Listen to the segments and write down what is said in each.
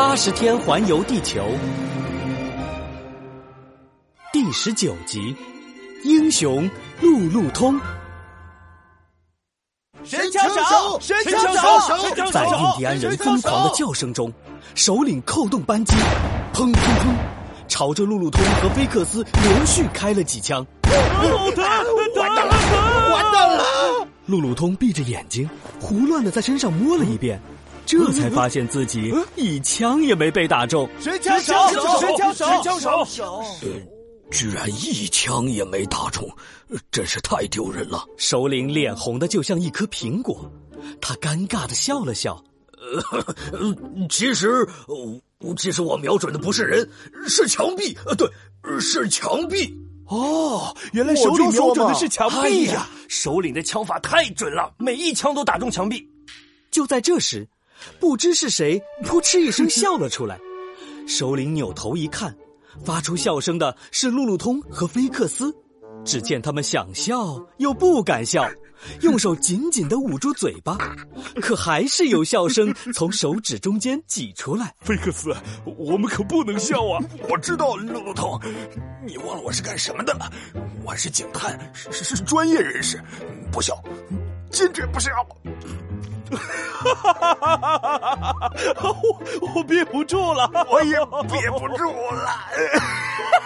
八十天环游地球，第十九集：英雄路路通。神枪手，神枪手！在印第安人疯狂的叫声中，首领扣动扳机，砰砰砰，朝着路路通和菲克斯连续开了几枪。路路通，完蛋了，完蛋了！路路通闭着眼睛，胡乱的在身上摸了一遍，这才发现自己一枪也没被打中。神枪手，神枪手，神枪手！居然一枪也没打中，真是太丢人了。首领脸红的就像一颗苹果，他尴尬的笑了笑。呃，其实，其实我瞄准的不是人，是墙壁。呃，对，是墙壁。哦，原来首领瞄准的是墙壁呀！首领的枪法太准了，每一枪都打中墙壁。就在这时，不知是谁扑哧一声笑了出来。首领扭头一看。发出笑声的是路路通和菲克斯，只见他们想笑又不敢笑，用手紧紧的捂住嘴巴，可还是有笑声从手指中间挤出来。菲克斯，我们可不能笑啊！我知道路路通，你忘了我是干什么的了？我是警探，是是专业人士，不笑，坚决不笑。哈哈哈哈哈哈！我我憋不住了，我也憋不住了。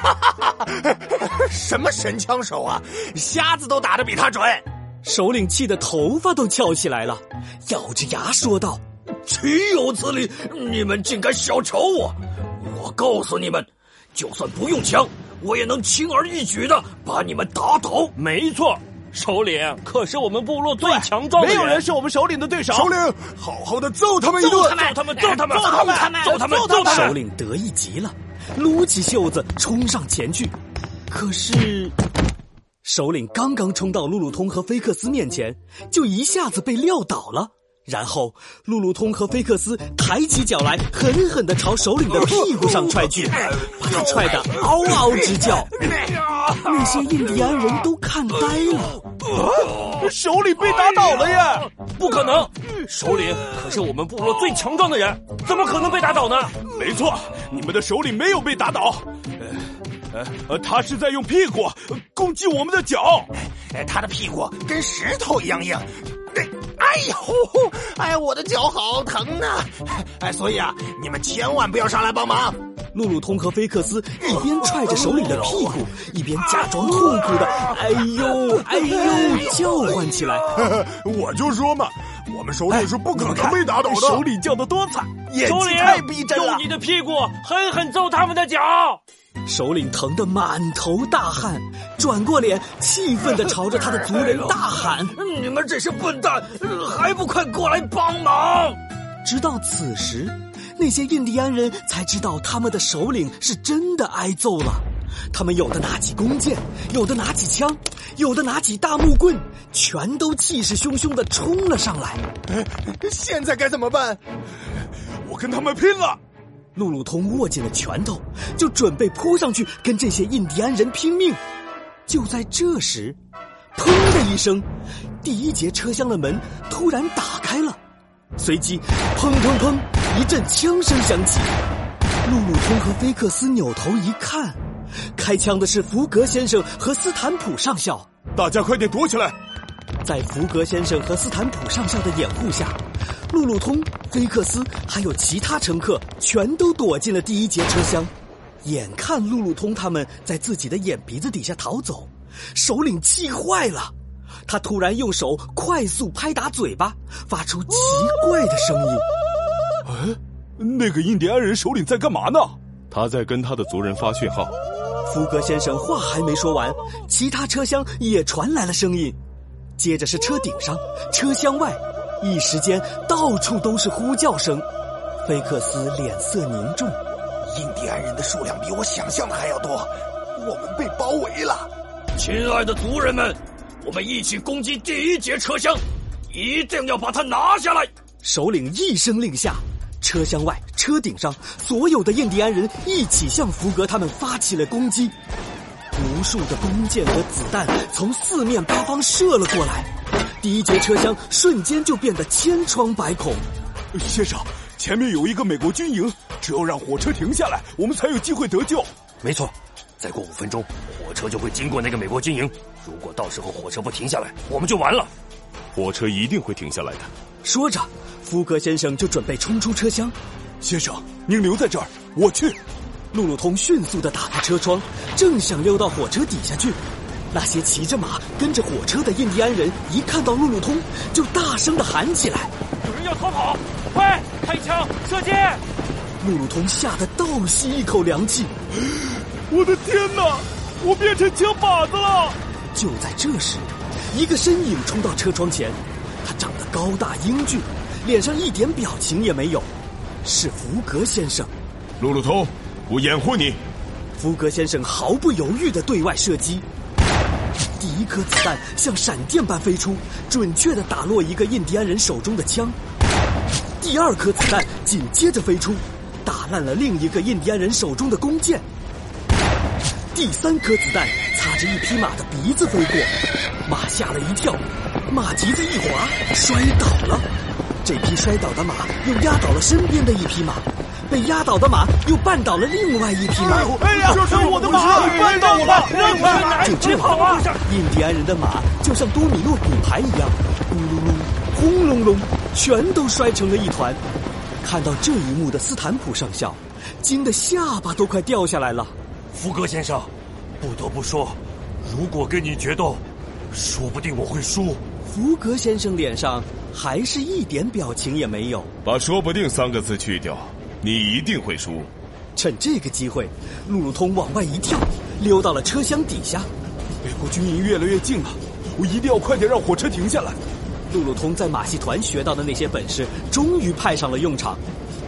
哈哈哈什么神枪手啊，瞎子都打得比他准。首领气得头发都翘起来了，咬着牙说道：“岂有此理！你们竟敢小瞧我！我告诉你们，就算不用枪，我也能轻而易举的把你们打倒。没错。”首领可是我们部落最强壮的人，没有人是我们首领的对手。首领，好好的揍他们一顿，揍他们，揍他们，揍他们，揍他们，揍他们！首领得意极了，撸起袖子冲上前去。可是，首领刚刚冲到路路通和菲克斯面前，就一下子被撂倒了。然后，路路通和菲克斯抬起脚来，狠狠的朝首领的屁股上踹去，把他踹得嗷嗷直叫。那些印第安人都看呆了。首领被打倒了耶！不可能，首领可是我们部落最强壮的人，怎么可能被打倒呢？没错，你们的首领没有被打倒。呃，呃，他是在用屁股攻击我们的脚。他的屁股跟石头一样硬。哎呦，哎，我的脚好疼呐！哎，所以啊，你们千万不要上来帮忙。路路通和菲克斯一边踹着首领的屁股，一边假装痛苦的“哎呦，哎呦”叫唤起来。我就说嘛，我们首领是不可能被打倒的。首领叫的多惨，演技太逼真了。用你的屁股狠狠揍他们的脚。首领疼得满头大汗，转过脸，气愤的朝着他的族人大喊：“你们这些笨蛋，还不快过来帮忙！”直到此时，那些印第安人才知道他们的首领是真的挨揍了。他们有的拿起弓箭，有的拿起枪，有的拿起大木棍，全都气势汹汹的冲了上来。现在该怎么办？我跟他们拼了！路路通握紧了拳头，就准备扑上去跟这些印第安人拼命。就在这时，砰的一声，第一节车厢的门突然打开了，随即砰砰砰一阵枪声响起。路路通和菲克斯扭头一看，开枪的是福格先生和斯坦普上校。大家快点躲起来！在福格先生和斯坦普上校的掩护下。路路通、菲克斯还有其他乘客全都躲进了第一节车厢。眼看路路通他们在自己的眼皮子底下逃走，首领气坏了。他突然用手快速拍打嘴巴，发出奇怪的声音。哎，那个印第安人首领在干嘛呢？他在跟他的族人发讯号。福格先生话还没说完，其他车厢也传来了声音。接着是车顶上、车厢外。一时间，到处都是呼叫声。菲克斯脸色凝重，印第安人的数量比我想象的还要多，我们被包围了。亲爱的族人们，我们一起攻击第一节车厢，一定要把它拿下来！首领一声令下，车厢外、车顶上所有的印第安人一起向福格他们发起了攻击。无数的弓箭和子弹从四面八方射了过来。第一节车厢瞬间就变得千疮百孔，先生，前面有一个美国军营，只有让火车停下来，我们才有机会得救。没错，再过五分钟，火车就会经过那个美国军营。如果到时候火车不停下来，我们就完了。火车一定会停下来的。说着，福格先生就准备冲出车厢。先生，您留在这儿，我去。路路通迅速的打开车窗，正想溜到火车底下去。那些骑着马跟着火车的印第安人一看到路路通，就大声的喊起来：“有人要逃跑！快开枪射击！”路路通吓得倒吸一口凉气：“ 我的天哪，我变成枪靶子了！”就在这时，一个身影冲到车窗前，他长得高大英俊，脸上一点表情也没有，是福格先生。路路通，我掩护你。福格先生毫不犹豫的对外射击。第一颗子弹像闪电般飞出，准确的打落一个印第安人手中的枪。第二颗子弹紧接着飞出，打烂了另一个印第安人手中的弓箭。第三颗子弹擦着一匹马的鼻子飞过，马吓了一跳，马蹄子一滑，摔倒了。这匹摔倒的马又压倒了身边的一匹马。被压倒的马又绊倒了另外一匹马。哎呀，这是我的马，绊倒我了！就这样，印第安人的马就像多米诺骨牌一样，咕噜噜、轰隆隆，全都摔成了一团。看到这一幕的斯坦普上校，惊得下巴都快掉下来了。福格先生，不得不说，如果跟你决斗，说不定我会输。福格先生脸上还是一点表情也没有。把“说不定”三个字去掉。你一定会输。趁这个机会，路路通往外一跳，溜到了车厢底下。美国军营越来越近了，我一定要快点让火车停下来。路路通在马戏团学到的那些本事，终于派上了用场。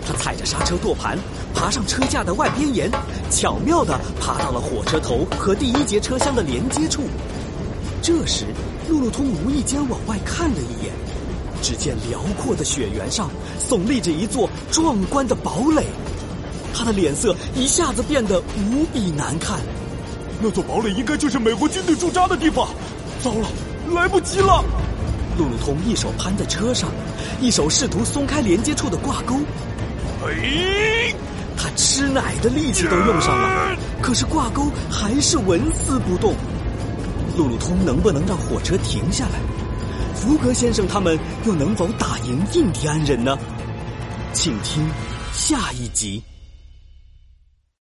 他踩着刹车舵盘，爬上车架的外边沿，巧妙地爬到了火车头和第一节车厢的连接处。这时，路路通无意间往外看了一眼。只见辽阔的雪原上耸立着一座壮观的堡垒，他的脸色一下子变得无比难看。那座堡垒应该就是美国军队驻扎的地方。糟了，来不及了！路路通一手攀在车上，一手试图松开连接处的挂钩。他吃奶的力气都用上了，可是挂钩还是纹丝不动。路路通能不能让火车停下来？福格先生他们又能否打赢印第安人呢？请听下一集。